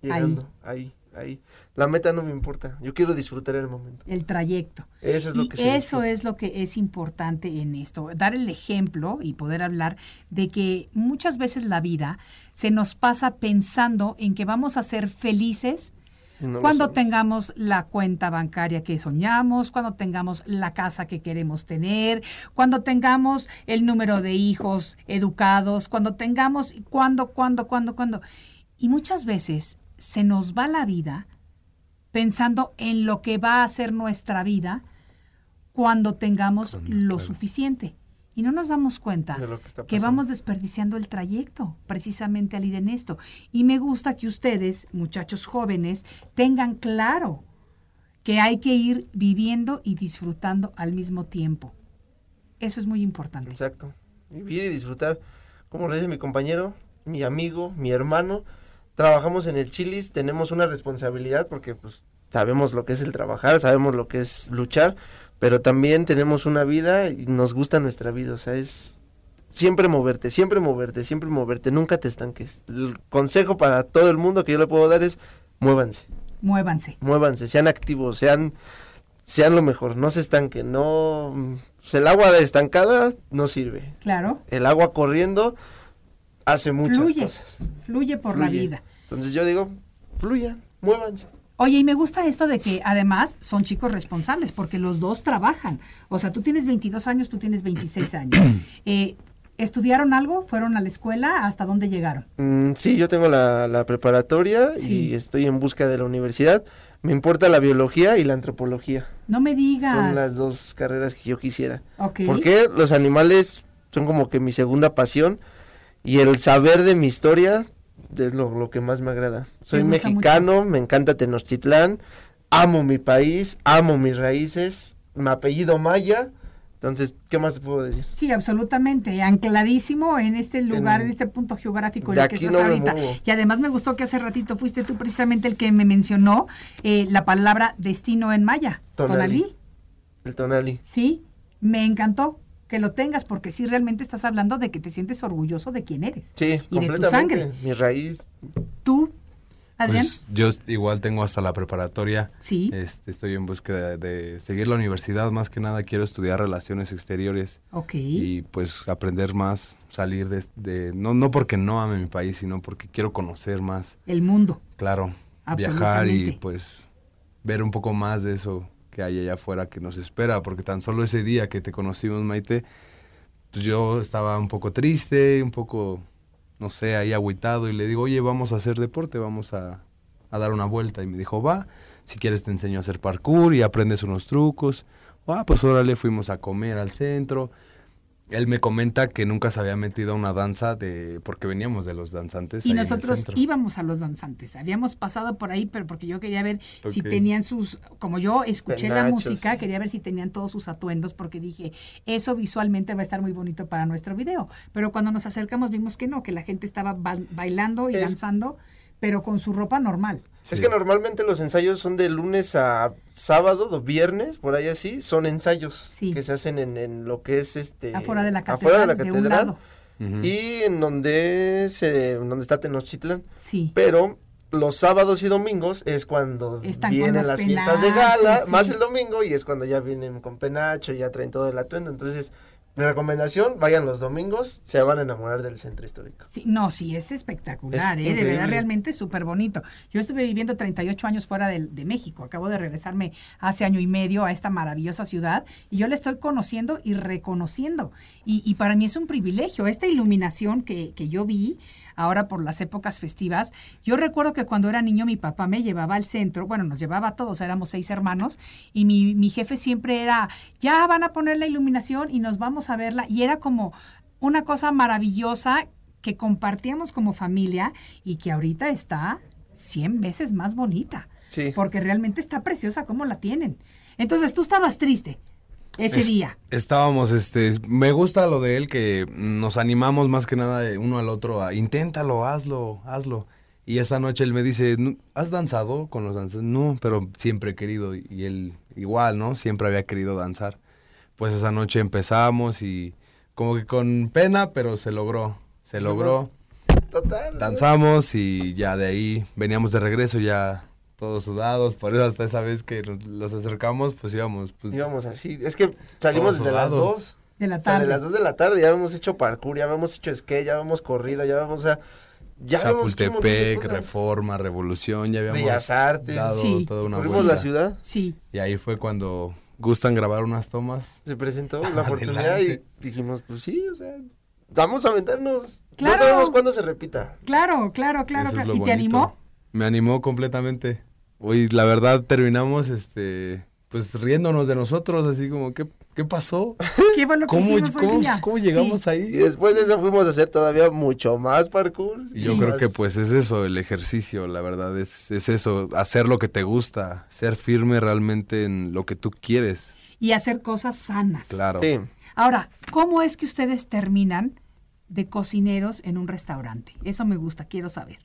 [SPEAKER 3] llegando, ahí, ahí. La meta no me importa, yo quiero disfrutar el momento.
[SPEAKER 1] El trayecto.
[SPEAKER 3] Eso es lo que
[SPEAKER 1] eso es lo que es importante en esto, dar el ejemplo y poder hablar de que muchas veces la vida se nos pasa pensando en que vamos a ser felices
[SPEAKER 3] no
[SPEAKER 1] cuando tengamos la cuenta bancaria que soñamos, cuando tengamos la casa que queremos tener, cuando tengamos el número de hijos educados, cuando tengamos, cuando, cuando, cuando, cuando. Y muchas veces se nos va la vida pensando en lo que va a ser nuestra vida cuando tengamos lo suficiente. Y no nos damos cuenta
[SPEAKER 3] que
[SPEAKER 1] vamos desperdiciando el trayecto precisamente al ir en esto. Y me gusta que ustedes, muchachos jóvenes, tengan claro que hay que ir viviendo y disfrutando al mismo tiempo. Eso es muy importante.
[SPEAKER 3] Exacto. Vivir y disfrutar. Como lo dice mi compañero, mi amigo, mi hermano. Trabajamos en el Chilis, tenemos una responsabilidad porque pues sabemos lo que es el trabajar, sabemos lo que es luchar, pero también tenemos una vida y nos gusta nuestra vida, o sea, es siempre moverte, siempre moverte, siempre moverte, nunca te estanques. El consejo para todo el mundo que yo le puedo dar es muévanse,
[SPEAKER 1] Muévanse.
[SPEAKER 3] muévanse, sean activos, sean sean lo mejor, no se estanquen, no pues, el agua estancada no sirve
[SPEAKER 1] Claro.
[SPEAKER 3] el agua corriendo hace muchas
[SPEAKER 1] Fluye.
[SPEAKER 3] cosas.
[SPEAKER 1] Fluye por la vida.
[SPEAKER 3] Entonces yo digo, fluyan, muévanse.
[SPEAKER 1] Oye, y me gusta esto de que además son chicos responsables, porque los dos trabajan. O sea, tú tienes 22 años, tú tienes 26 años. Eh, ¿Estudiaron algo? ¿Fueron a la escuela? ¿Hasta dónde llegaron?
[SPEAKER 3] Mm, sí, yo tengo la, la preparatoria
[SPEAKER 1] Sí.
[SPEAKER 3] y estoy en busca de la universidad. Me importa la biología y la antropología.
[SPEAKER 1] No me digas.
[SPEAKER 3] Son las dos carreras que yo quisiera.
[SPEAKER 1] Ok.
[SPEAKER 3] Porque los animales son como que mi segunda pasión y el saber de mi historia es lo, lo que más me agrada. Soy mexicano, me encanta Tenochtitlán, amo mi país, amo mis raíces, mi apellido Maya. Entonces, ¿qué más te puedo decir?
[SPEAKER 1] Sí, absolutamente, ancladísimo en este lugar, en,
[SPEAKER 3] En-
[SPEAKER 1] este punto geográfico en el que estás
[SPEAKER 3] no
[SPEAKER 1] ahorita. Y además me gustó que hace ratito fuiste tú precisamente el que me mencionó eh, la palabra destino en maya.
[SPEAKER 3] Tonalí. El tonali.
[SPEAKER 1] Sí, me encantó que lo tengas porque sí realmente estás hablando de que te sientes orgulloso de quién eres.
[SPEAKER 3] Sí,
[SPEAKER 1] Y de tu
[SPEAKER 3] completamente.
[SPEAKER 1] sangre.
[SPEAKER 3] Mi raíz.
[SPEAKER 1] Tú, Adrián.
[SPEAKER 4] Pues yo igual tengo hasta la preparatoria.
[SPEAKER 1] sí,
[SPEAKER 4] Este, estoy en búsqueda de seguir la universidad. Más que nada quiero estudiar relaciones exteriores
[SPEAKER 1] ok.
[SPEAKER 4] y pues aprender más, salir de, de- no, no porque no ame mi país, sino porque quiero conocer más,
[SPEAKER 1] El mundo.
[SPEAKER 4] claro, viajar y pues ver un poco más de eso que hay allá afuera que nos espera, porque tan solo ese día que te conocimos, Maite, pues yo estaba un poco triste, un poco, no sé, ahí agüitado y le digo, oye, vamos a hacer deporte, vamos a, a dar una vuelta. Y me dijo, va, si quieres te enseño a hacer parkour y aprendes unos trucos. Ah, pues órale, fuimos a comer al centro. Él me comenta que nunca se había metido a una danza de porque veníamos de los danzantes.
[SPEAKER 1] Y nosotros íbamos a los danzantes. Habíamos pasado por ahí, pero porque yo quería ver si tenían sus, como yo escuché la música, quería ver si tenían todos sus atuendos, porque dije, eso visualmente va a estar muy bonito para nuestro video. Pero cuando nos acercamos vimos que no, que la gente estaba ba- bailando y
[SPEAKER 3] Es-
[SPEAKER 1] danzando, pero con su ropa normal.
[SPEAKER 3] Es que normalmente los ensayos son de lunes a sábado o viernes, por ahí así, son ensayos
[SPEAKER 1] Sí.
[SPEAKER 3] que se hacen en, en lo que es este
[SPEAKER 1] afuera de la catedral,
[SPEAKER 3] afuera de la
[SPEAKER 1] de un
[SPEAKER 3] catedral
[SPEAKER 1] lado.
[SPEAKER 4] Ujú.
[SPEAKER 3] y en donde se donde está Tenochtitlan,
[SPEAKER 1] Sí.
[SPEAKER 3] pero los sábados y domingos es cuando
[SPEAKER 1] Están
[SPEAKER 3] vienen las fiestas de gala, más el domingo y es cuando ya vienen con penacho, ya traen todo el atuendo, entonces Mi recomendación, vayan los domingos, se van a enamorar del centro histórico.
[SPEAKER 1] Sí, no, sí, es espectacular,
[SPEAKER 3] Es
[SPEAKER 1] ¿eh? de verdad, realmente súper bonito. Yo estuve viviendo 38 años fuera de, de México, acabo de regresarme hace año y medio a esta maravillosa ciudad y yo la estoy conociendo y reconociendo. Y, y para mí es un privilegio. Esta iluminación que, que yo vi ahora por las épocas festivas, yo recuerdo que cuando era niño mi papá me llevaba al centro, bueno, nos llevaba a todos, éramos seis hermanos, y mi, mi jefe siempre era, ya van a poner la iluminación y nos vamos a verla, y era como una cosa maravillosa que compartíamos como familia y que ahorita está 100 veces más bonita.
[SPEAKER 3] Sí.
[SPEAKER 1] Porque realmente está preciosa como la tienen. Entonces tú estabas triste ese
[SPEAKER 4] Es-
[SPEAKER 1] día.
[SPEAKER 4] Estábamos, este, me gusta lo de él que nos animamos más que nada uno al otro a inténtalo, hazlo, hazlo. Y esa noche él me dice, "Nu- ¿has danzado con los danzantes? No, pero siempre he querido. Y él igual, ¿no? Siempre había querido danzar. Pues esa noche empezamos y como que con pena, pero se logró. Se logró.
[SPEAKER 3] Total.
[SPEAKER 4] Danzamos y ya de ahí veníamos de regreso ya todos sudados. Por eso hasta esa vez que nos los acercamos, pues íbamos, pues
[SPEAKER 3] Íbamos así. Es que salimos desde las. 2.
[SPEAKER 1] De la
[SPEAKER 3] O sea,
[SPEAKER 1] tarde.
[SPEAKER 3] de las 2 de la tarde ya habíamos hecho parkour, ya habíamos hecho skate, ya habíamos corrido, ya habíamos, o sea, ya
[SPEAKER 4] Chapultepec. Reforma, Revolución, ya habíamos
[SPEAKER 3] Bellas Artes.
[SPEAKER 4] dado
[SPEAKER 1] Sí.
[SPEAKER 4] toda una vuelta.
[SPEAKER 3] la ciudad,
[SPEAKER 1] Sí.
[SPEAKER 4] Y ahí fue cuando gustan grabar unas tomas.
[SPEAKER 3] se presentó la oportunidad y dijimos, pues sí, o sea, vamos a aventarnos.
[SPEAKER 1] Claro.
[SPEAKER 3] No sabemos cuándo se repita.
[SPEAKER 1] Claro, claro, claro.
[SPEAKER 4] Eso es
[SPEAKER 1] claro.
[SPEAKER 4] lo
[SPEAKER 1] ¿Y te animó?
[SPEAKER 4] Me animó completamente. Hoy, la verdad, terminamos, este, pues riéndonos de nosotros, así como, ¿qué, qué pasó?
[SPEAKER 1] ¿Qué fue lo que
[SPEAKER 4] ¿Cómo, cómo- llegamos
[SPEAKER 1] Sí.
[SPEAKER 3] Y
[SPEAKER 4] ahí?
[SPEAKER 3] después de eso fuimos a hacer todavía mucho más parkour.
[SPEAKER 4] Y yo creo que pues es eso, el ejercicio, la verdad, es, es eso, hacer lo que te gusta, ser firme realmente en lo que tú quieres,
[SPEAKER 1] Y hacer cosas sanas.
[SPEAKER 4] claro.
[SPEAKER 3] Sí.
[SPEAKER 1] Ahora, ¿cómo es que ustedes terminan de cocineros en un restaurante? Eso me gusta, quiero saber.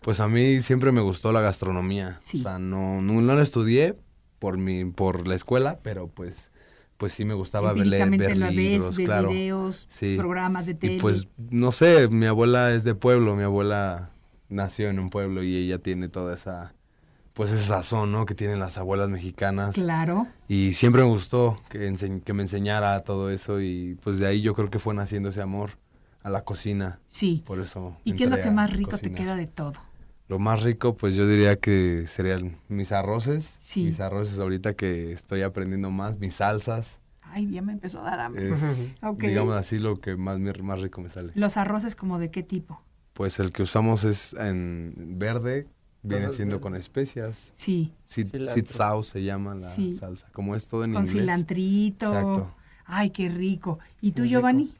[SPEAKER 4] Pues a mí siempre me gustó la gastronomía.
[SPEAKER 1] Sí.
[SPEAKER 4] O sea, no, no, no la estudié por mi, por la escuela, pero pues, pues sí me gustaba ver,
[SPEAKER 1] ves,
[SPEAKER 4] libros,
[SPEAKER 1] ves
[SPEAKER 4] claro.
[SPEAKER 1] videos,
[SPEAKER 4] Sí.
[SPEAKER 1] programas de tele.
[SPEAKER 4] Y pues, no sé, mi abuela es de pueblo, mi abuela nació en un pueblo y ella tiene toda esa, pues ese sazón, ¿no? Que tienen las abuelas mexicanas.
[SPEAKER 1] Claro.
[SPEAKER 4] Y siempre me gustó que, que me enseñara todo eso y pues de ahí yo creo que fue naciendo ese amor a la cocina.
[SPEAKER 1] Sí.
[SPEAKER 4] Por eso.
[SPEAKER 1] ¿Y qué es lo que más rico te queda de todo?
[SPEAKER 4] Lo más rico, pues yo diría que serían mis arroces.
[SPEAKER 1] Sí.
[SPEAKER 4] Mis arroces ahorita que estoy aprendiendo más, mis salsas.
[SPEAKER 1] Ay, ya me empezó a dar hambre.
[SPEAKER 4] Es,
[SPEAKER 1] Ok.
[SPEAKER 4] digamos así, lo que más, más rico me sale.
[SPEAKER 1] Los arroces como de qué tipo?
[SPEAKER 4] Pues el que usamos es en verde, viene siendo con especias.
[SPEAKER 1] Sí,
[SPEAKER 4] Sit, sauce se llama la
[SPEAKER 1] Sí.
[SPEAKER 4] salsa. Como es todo en
[SPEAKER 1] con
[SPEAKER 4] inglés.
[SPEAKER 1] cilantrito.
[SPEAKER 4] Exacto.
[SPEAKER 1] Ay, qué rico. ¿Y tú, Giovanni?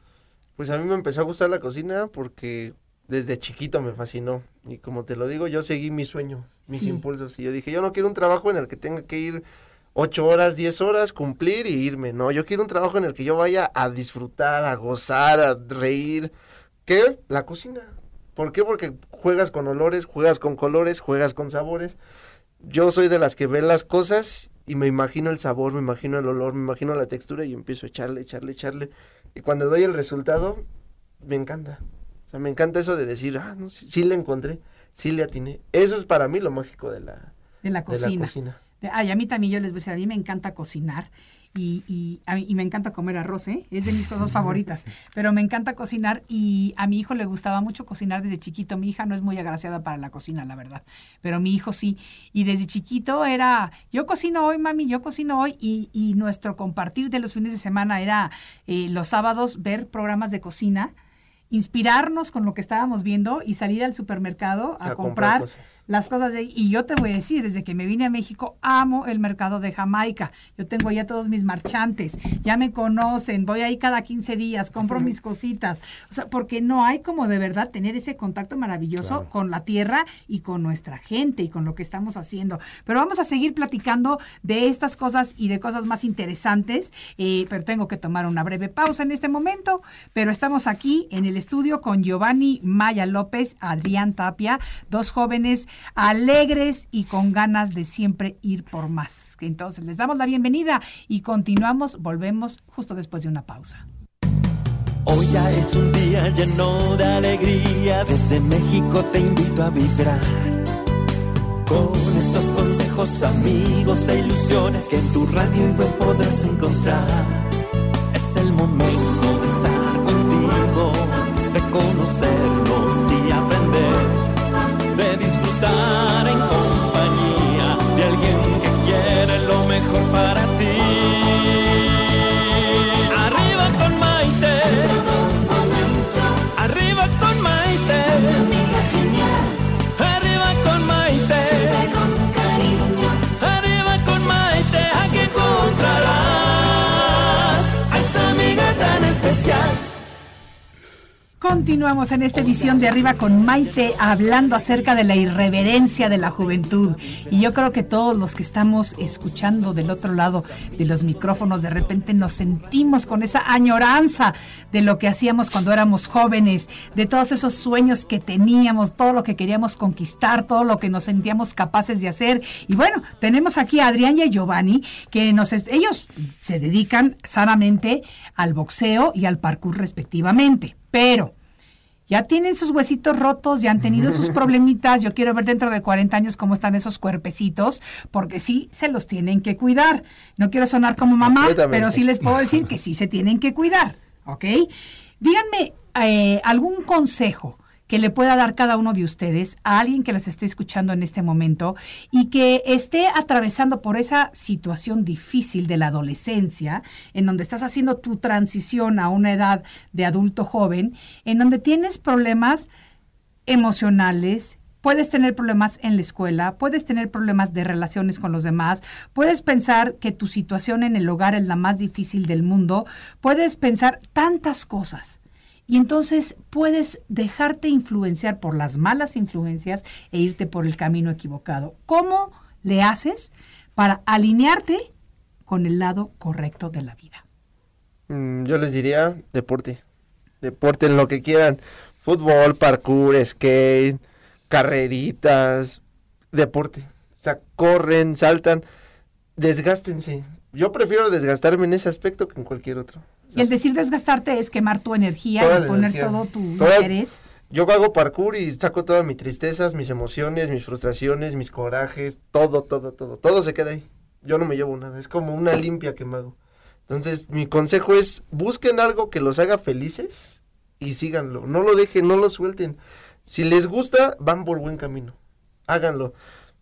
[SPEAKER 3] Pues a mí me empezó a gustar la cocina porque desde chiquito me fascinó. Y como te lo digo, yo seguí mis sueños, mis
[SPEAKER 1] Sí.
[SPEAKER 3] impulsos. Y yo dije, yo no quiero un trabajo en el que tenga que ir ocho horas, diez horas, cumplir y irme. No, yo quiero un trabajo en el que yo vaya a disfrutar, a gozar, a reír. ¿Qué? La cocina. ¿Por qué? Porque juegas con olores, juegas con colores, juegas con sabores. Yo soy de las que ven las cosas y me imagino el sabor, me imagino el olor, me imagino la textura y empiezo a echarle, echarle, echarle. Y cuando doy el resultado, me encanta. O sea, me encanta eso de decir, ah, no, sí, sí le encontré, sí le atiné. Eso es para mí lo mágico de la,
[SPEAKER 1] De la
[SPEAKER 3] de la
[SPEAKER 1] cocina.
[SPEAKER 3] cocina.
[SPEAKER 1] Ay, a mí también yo les voy a decir, a mí me encanta cocinar y, y, a mí- y me encanta comer arroz, ¿eh? es de mis cosas favoritas, pero me encanta cocinar y a mi hijo le gustaba mucho cocinar desde chiquito. Mi hija no es muy agraciada para la cocina, la verdad, pero mi hijo sí. Y desde chiquito era, yo cocino hoy, mami, yo cocino hoy y, y nuestro compartir de los fines de semana era eh, los sábados ver programas de cocina inspirarnos con lo que estábamos viendo y salir al supermercado a,
[SPEAKER 3] A comprar
[SPEAKER 1] comprar,
[SPEAKER 3] cosas.
[SPEAKER 1] las cosas de. Y yo te voy a decir, desde que me vine a México, amo el mercado de Jamaica. Yo tengo ya todos mis marchantes, ya me conocen, voy ahí cada 15 días, compro mis cositas. O sea, porque no hay como de verdad tener ese contacto maravilloso
[SPEAKER 4] Claro.
[SPEAKER 1] con la tierra y con nuestra gente y con lo que estamos haciendo. Pero vamos a seguir platicando de estas cosas y de cosas más interesantes, eh, pero tengo que tomar una breve pausa en este momento. Pero estamos aquí en el estudio con Giovanni Maya López, Adrián Tapia, dos jóvenes alegres y con ganas de siempre ir por más. Entonces les damos la bienvenida y continuamos, volvemos justo después de una pausa.
[SPEAKER 6] Hoy ya es un día lleno de alegría, desde México te invito a vibrar. Con estos consejos, amigos e ilusiones que en tu radio y web podrás encontrar. Es el momento conocernos y aprender, de disfrutar
[SPEAKER 1] Continuamos en esta edición de Arriba con Maite hablando acerca de la irreverencia de la juventud. Y yo creo que todos los que estamos escuchando del otro lado de los micrófonos de repente nos sentimos con esa añoranza de lo que hacíamos cuando éramos jóvenes, de todos esos sueños que teníamos, todo lo que queríamos conquistar, todo lo que nos sentíamos capaces de hacer. Y bueno, tenemos aquí a Adrián y a Giovanni, que nos ellos se dedican sanamente al boxeo y al parkour respectivamente. Pero ya tienen sus huesitos rotos, ya han tenido sus problemitas. Yo quiero ver dentro de 40 años cómo están esos cuerpecitos, porque sí se los tienen que cuidar. No quiero sonar como mamá, pero sí les puedo decir que sí se tienen que cuidar, ¿ok? Díganme eh, algún consejo que le pueda dar cada uno de ustedes a alguien que les esté escuchando en este momento y que esté atravesando por esa situación difícil de la adolescencia, en donde estás haciendo tu transición a una edad de adulto joven, en donde tienes problemas emocionales, puedes tener problemas en la escuela, puedes tener problemas de relaciones con los demás, puedes pensar que tu situación en el hogar es la más difícil del mundo, puedes pensar tantas cosas. Y entonces puedes dejarte influenciar por las malas influencias e irte por el camino equivocado. ¿Cómo le haces para alinearte con el lado correcto de la vida?
[SPEAKER 3] Mm, yo les diría deporte. Deporte en lo que quieran. Fútbol, parkour, skate, carreritas, deporte. O sea, corren, saltan, desgástense. Yo prefiero desgastarme en ese aspecto que en cualquier otro.
[SPEAKER 1] Y el decir desgastarte es quemar tu energía
[SPEAKER 3] Toda
[SPEAKER 1] y poner
[SPEAKER 3] energía.
[SPEAKER 1] todo tu
[SPEAKER 3] Toda-
[SPEAKER 1] interés.
[SPEAKER 3] Yo hago parkour y saco todas mis tristezas, mis emociones, mis frustraciones, mis corajes, todo, todo, todo. Todo se queda ahí. Yo no me llevo nada. Es como una limpia que me hago. Entonces, mi consejo es busquen algo que los haga felices y síganlo. No lo dejen, no lo suelten. Si les gusta, van por buen camino. Háganlo.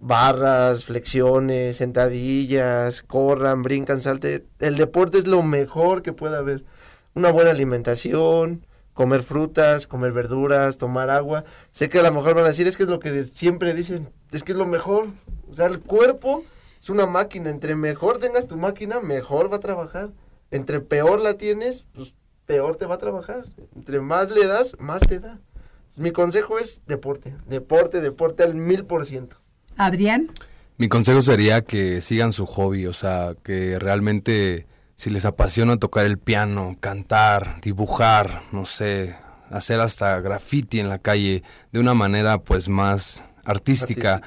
[SPEAKER 3] Barras, flexiones, sentadillas, corran, brincan, salten. El deporte es lo mejor que puede haber. Una buena alimentación, comer frutas, comer verduras, tomar agua. Sé que a lo mejor van a decir, es que es lo que siempre dicen, es que es lo mejor. O sea, el cuerpo es una máquina. Entre mejor tengas tu máquina, mejor va a trabajar. Entre peor la tienes, pues peor te va a trabajar. Entre más le das, más te da. Mi consejo es deporte, deporte, deporte al mil por ciento.
[SPEAKER 1] Adrián,
[SPEAKER 4] Mi consejo sería que sigan su hobby, o sea, que realmente si les apasiona tocar el piano, cantar, dibujar, no sé, hacer hasta graffiti en la calle de una manera pues más artística,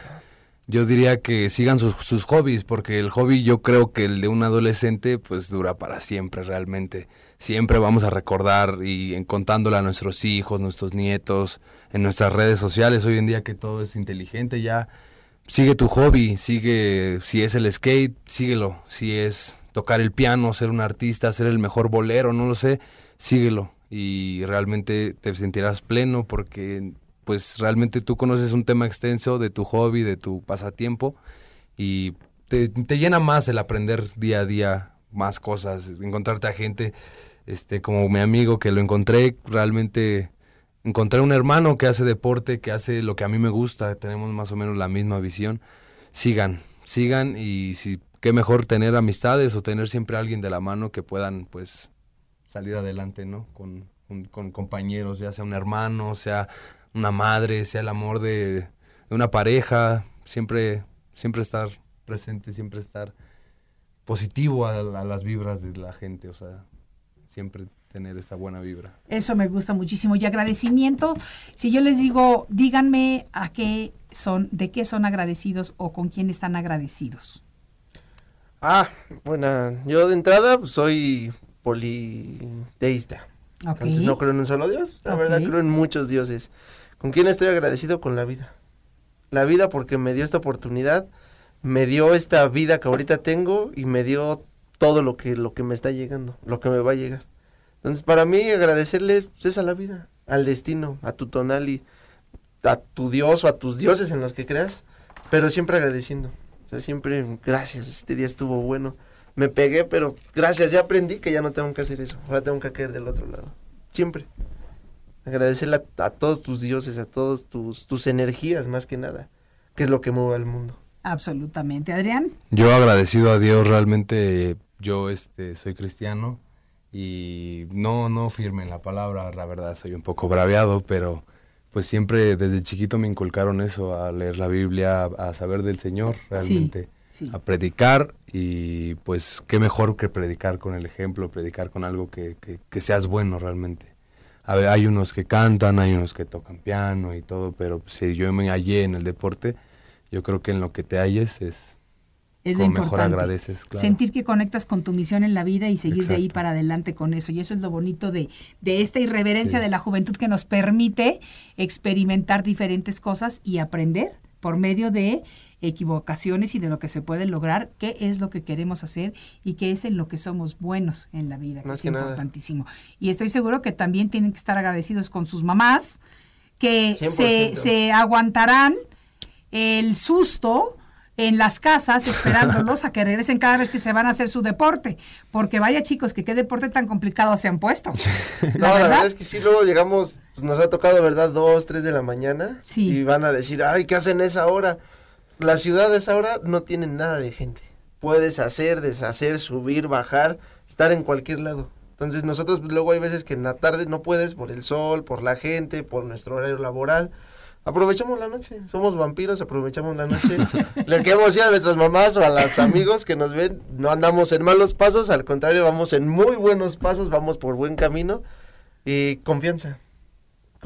[SPEAKER 4] yo diría que sigan sus, sus hobbies, porque el hobby yo creo que el de un adolescente pues dura para siempre realmente. Siempre vamos a recordar y en- contándole a nuestros hijos, nuestros nietos, en nuestras redes sociales hoy en día que todo es inteligente ya. Sigue tu hobby, sigue, si es el skate, síguelo. Si es tocar el piano, ser un artista, ser el mejor bolero, no lo sé, síguelo. Y realmente te sentirás pleno porque pues realmente tú conoces un tema extenso de tu hobby, de tu pasatiempo y te, te llena más el aprender día a día más cosas, encontrarte a gente este como mi amigo que lo encontré, realmente encontré un hermano que hace deporte, que hace lo que a mí me gusta, tenemos más o menos la misma visión. Sigan, sigan y si qué mejor tener amistades o tener siempre alguien de la mano que puedan pues salir adelante, ¿no? Con, con, con compañeros, ya sea un hermano, sea una madre, sea el amor de, de una pareja, siempre, siempre estar presente, siempre estar positivo a, a las vibras de la gente, o sea, siempre tener esa buena vibra.
[SPEAKER 1] eso me gusta muchísimo. Y agradecimiento, si yo les digo, díganme a qué son, de qué son agradecidos o con quién están agradecidos.
[SPEAKER 3] Ah, bueno, yo de entrada pues, soy politeísta. Entonces no creo en un solo Dios, la verdad creo en muchos dioses. ¿Con quién estoy agradecido? Con la vida. La vida porque me dio esta oportunidad, me dio esta vida que ahorita tengo y me dio todo lo que, lo que me está llegando, lo que me va a llegar. Entonces, para mí agradecerle pues, es a la vida, al destino, a tu tonali, a tu Dios o a tus dioses en los que creas, pero siempre agradeciendo. O sea, siempre, gracias, este día estuvo bueno. Me pegué, pero gracias, ya aprendí que ya no tengo que hacer eso. Ahora tengo que caer del otro lado. Siempre. Agradecerle a, a todos tus dioses, a todos tus, tus energías, más que nada, que es lo que mueve al mundo.
[SPEAKER 1] Absolutamente. Adrián.
[SPEAKER 4] Yo agradecido a Dios, realmente yo este, soy cristiano y no, no firme en la palabra, la verdad soy un poco braveado, pero pues siempre desde chiquito me inculcaron eso, a leer la Biblia, a saber del Señor realmente,
[SPEAKER 1] sí.
[SPEAKER 4] a predicar y pues qué mejor que predicar con el ejemplo, predicar con algo que, que, que seas bueno realmente. A ver, hay unos que cantan, hay unos que tocan piano y todo, pero si yo me hallé en el deporte, yo creo que en lo que te halles es
[SPEAKER 1] es lo
[SPEAKER 4] como mejor
[SPEAKER 1] importante.
[SPEAKER 4] agradeces. Claro.
[SPEAKER 1] Sentir que conectas con tu misión en la vida y seguir de ahí para adelante con eso. Y eso es lo bonito de, de esta irreverencia
[SPEAKER 4] Sí.
[SPEAKER 1] de la juventud que nos permite experimentar diferentes cosas y aprender por medio de equivocaciones y de lo que se puede lograr, qué es lo que queremos hacer y qué es en lo que somos buenos en la vida, que
[SPEAKER 3] Más
[SPEAKER 1] es
[SPEAKER 3] que nada.
[SPEAKER 1] importantísimo. Y estoy seguro que también tienen que estar agradecidos con sus mamás, que se,
[SPEAKER 3] 100%.
[SPEAKER 1] se aguantarán el susto en las casas esperándolos a que regresen cada vez que se van a hacer su deporte. Porque vaya chicos, que qué deporte tan complicado se han puesto.
[SPEAKER 3] No, la verdad es que sí, luego llegamos, pues nos ha tocado, ¿verdad? Dos, tres de la mañana.
[SPEAKER 1] Sí.
[SPEAKER 3] Y van a decir, ay, ¿qué hacen esa hora? La ciudad a esa hora no tiene nada de gente. Puedes hacer, deshacer, subir, bajar, estar en cualquier lado. Entonces nosotros pues, luego hay veces que en la tarde no puedes por el sol, por la gente, por nuestro horario laboral. Aprovechamos la noche, somos vampiros, aprovechamos la noche. Les queremos decir a nuestras mamás o a los amigos que nos ven, no andamos en malos pasos, al contrario, vamos en muy buenos pasos, vamos por buen camino. Y confianza.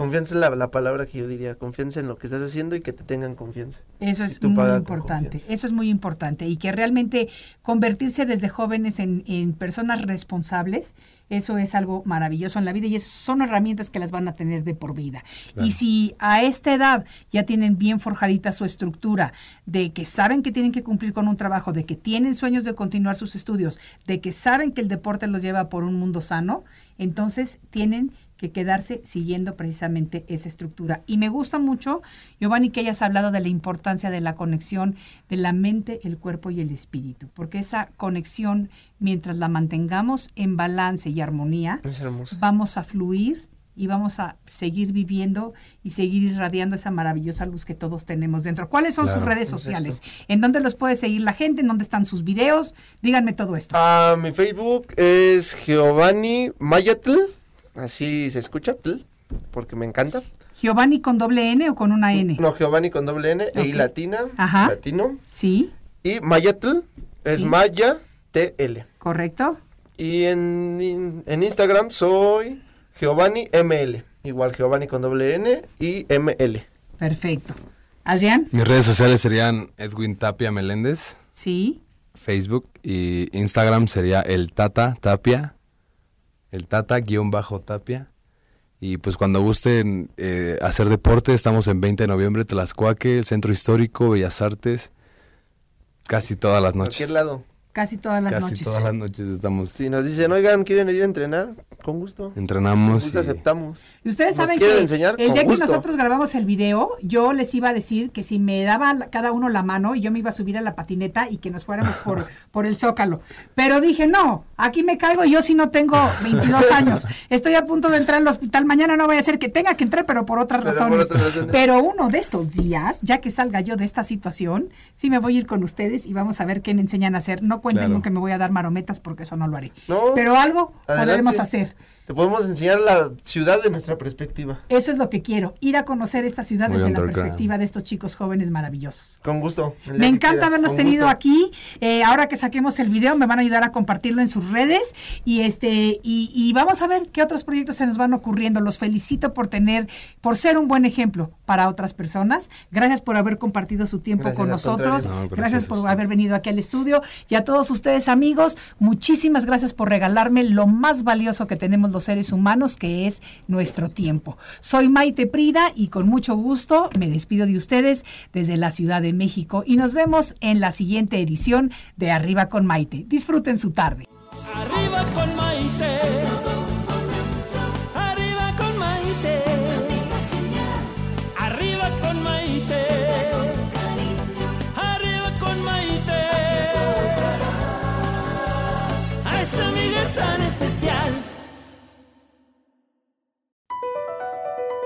[SPEAKER 3] Confianza es la, la palabra que yo diría, confianza en lo que estás haciendo y que te tengan confianza.
[SPEAKER 1] Eso es muy importante, eso es muy importante y que realmente convertirse desde jóvenes en, en personas responsables, eso es algo maravilloso en la vida y son herramientas que las van a tener de por vida. Y si a esta edad ya tienen bien forjadita su estructura, de que saben que tienen que cumplir con un trabajo, de que tienen sueños de continuar sus estudios, de que saben que el deporte los lleva por un mundo sano, entonces tienen que quedarse siguiendo precisamente esa estructura. Y me gusta mucho, Giovanni, que hayas hablado de la importancia de la conexión de la mente, el cuerpo y el espíritu, porque esa conexión, mientras la mantengamos en balance y armonía, vamos a fluir y vamos a seguir viviendo y seguir irradiando esa maravillosa luz que todos tenemos dentro. ¿Cuáles son sus redes sociales? ¿En dónde los puede seguir la gente? ¿En dónde están sus videos? Díganme todo esto.
[SPEAKER 3] Ah, mi Facebook es Giovanni Mayatl, así se escucha, tl, porque me encanta.
[SPEAKER 1] ¿Giovanni con doble N o con una N?
[SPEAKER 3] No, Giovanni con doble N, e
[SPEAKER 1] Ok.
[SPEAKER 3] latina,
[SPEAKER 1] Ajá.
[SPEAKER 3] latino.
[SPEAKER 1] Sí,
[SPEAKER 3] Y Mayatl es
[SPEAKER 1] Sí.
[SPEAKER 3] Maya TL.
[SPEAKER 1] correcto.
[SPEAKER 3] Y en, in- en Instagram soy Giovanni ML. Igual Giovanni con doble N y ML.
[SPEAKER 1] Perfecto. Adrián,
[SPEAKER 4] Mis redes sociales serían Edwin Tapia Meléndez,
[SPEAKER 1] sí,
[SPEAKER 4] Facebook y Instagram sería el Tata Tapia, el Tata guion bajo Tapia. Y pues cuando gusten eh, hacer deporte, estamos en 20 de noviembre, Tlaxcuaque, el Centro Histórico, Bellas Artes, casi todas las noches.
[SPEAKER 3] Cualquier lado.
[SPEAKER 1] Casi todas las
[SPEAKER 4] casi
[SPEAKER 1] noches.
[SPEAKER 4] todas las noches estamos,
[SPEAKER 3] Si nos dicen, oigan, ¿quieren ir a entrenar? Con gusto. Con
[SPEAKER 4] entrenamos.
[SPEAKER 3] gusto
[SPEAKER 4] y-
[SPEAKER 3] aceptamos.
[SPEAKER 1] Y ustedes saben que
[SPEAKER 3] enseñar
[SPEAKER 1] el
[SPEAKER 3] con
[SPEAKER 1] día que nosotros grabamos el video, yo les iba a decir que si me daba cada uno la mano y yo me iba a subir a la patineta y que nos fuéramos por, por el zócalo. Pero dije, no, aquí me caigo yo si no tengo 22 años. Estoy a punto de entrar al hospital. Mañana no voy a ser que tenga que entrar, pero por otras
[SPEAKER 3] Pero por
[SPEAKER 1] razones.
[SPEAKER 3] otras razones.
[SPEAKER 1] Pero uno de estos días, ya que salga yo de esta situación, sí me voy a ir con ustedes y vamos a ver qué me enseñan a hacer. No cuenten
[SPEAKER 4] Claro.
[SPEAKER 1] con que me voy a dar marometas porque eso no lo haré.
[SPEAKER 3] No,
[SPEAKER 1] Pero algo
[SPEAKER 3] adelante.
[SPEAKER 1] podremos hacer.
[SPEAKER 3] Te podemos enseñar la ciudad de nuestra perspectiva.
[SPEAKER 1] Eso es lo que quiero, ir a conocer esta ciudad
[SPEAKER 4] Muy
[SPEAKER 1] desde la perspectiva de estos chicos jóvenes maravillosos.
[SPEAKER 3] Con gusto.
[SPEAKER 1] Me encanta
[SPEAKER 3] quieras,
[SPEAKER 1] haberlos tenido
[SPEAKER 3] gusto.
[SPEAKER 1] aquí. Eh, ahora que saquemos el video, me van a ayudar a compartirlo en sus redes y este y, y vamos a ver qué otros proyectos se nos van ocurriendo. Los felicito por tener, por ser un buen ejemplo para otras personas. Gracias por haber compartido su tiempo
[SPEAKER 3] Gracias,
[SPEAKER 1] con nosotros.
[SPEAKER 4] No, gracias
[SPEAKER 1] gracias por haber venido aquí al estudio y a todos ustedes amigos, muchísimas gracias por regalarme lo más valioso que tenemos los seres humanos, que es nuestro tiempo. Soy Maite Prida y con mucho gusto me despido de ustedes desde la Ciudad de México y nos vemos en la siguiente edición de Arriba con Maite. Disfruten su tarde.
[SPEAKER 6] Arriba con Maite.